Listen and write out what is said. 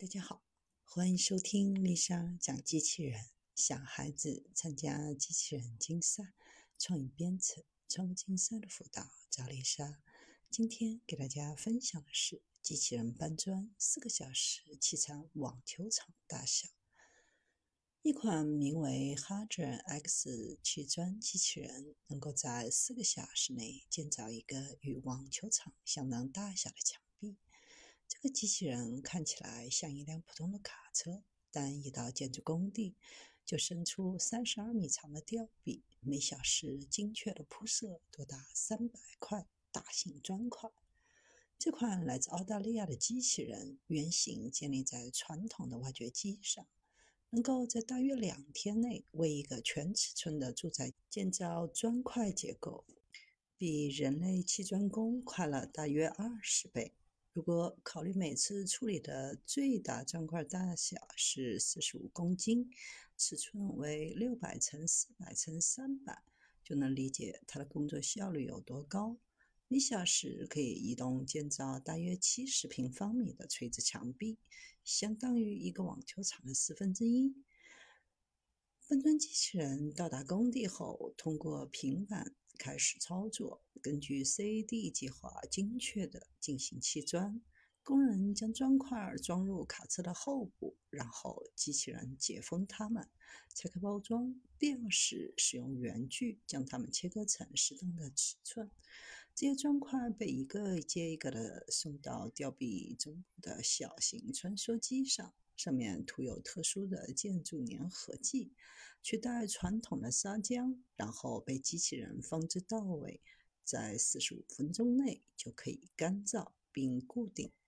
大家好，欢迎收听丽莎讲机器人。小孩子参加机器人竞赛、创意编程、创意竞赛的辅导，找丽莎。今天给大家分享的是机器人搬砖四个小时砌成网球场大小。一款名为 Hadron X 砌砖机器人，能够在四个小时内建造一个与网球场相当大小的墙。这个机器人看起来像一辆普通的卡车，但一到建筑工地，就伸出三十二米长的吊臂，每小时精确的铺设多达三百块大型砖块。这款来自澳大利亚的机器人原型建立在传统的挖掘机上，能够在大约两天内为一个全尺寸的住宅建造砖块结构，比人类砌砖工快了大约二十倍。如果考虑每次处理的最大砖块大小是四十五公斤，尺寸为六百乘四百乘三百，就能理解它的工作效率有多高。每小时可以移动建造大约七十平方米的垂直墙壁，相当于一个网球场的四分之一。搬砖机器人到达工地后，通过平板。开始操作，根据 CAD 计划精确地进行砌砖。工人将砖块装入卡车的后部，然后机器人解封它们，拆开包装，必要时使用圆锯将它们切割成适当的尺寸。这些砖块被一个接一个地送到吊臂中部的小型穿梭机上。上面涂有特殊的建筑粘合剂，取代传统的砂浆，然后被机器人放置到位，在四十五分钟内就可以干燥并固定。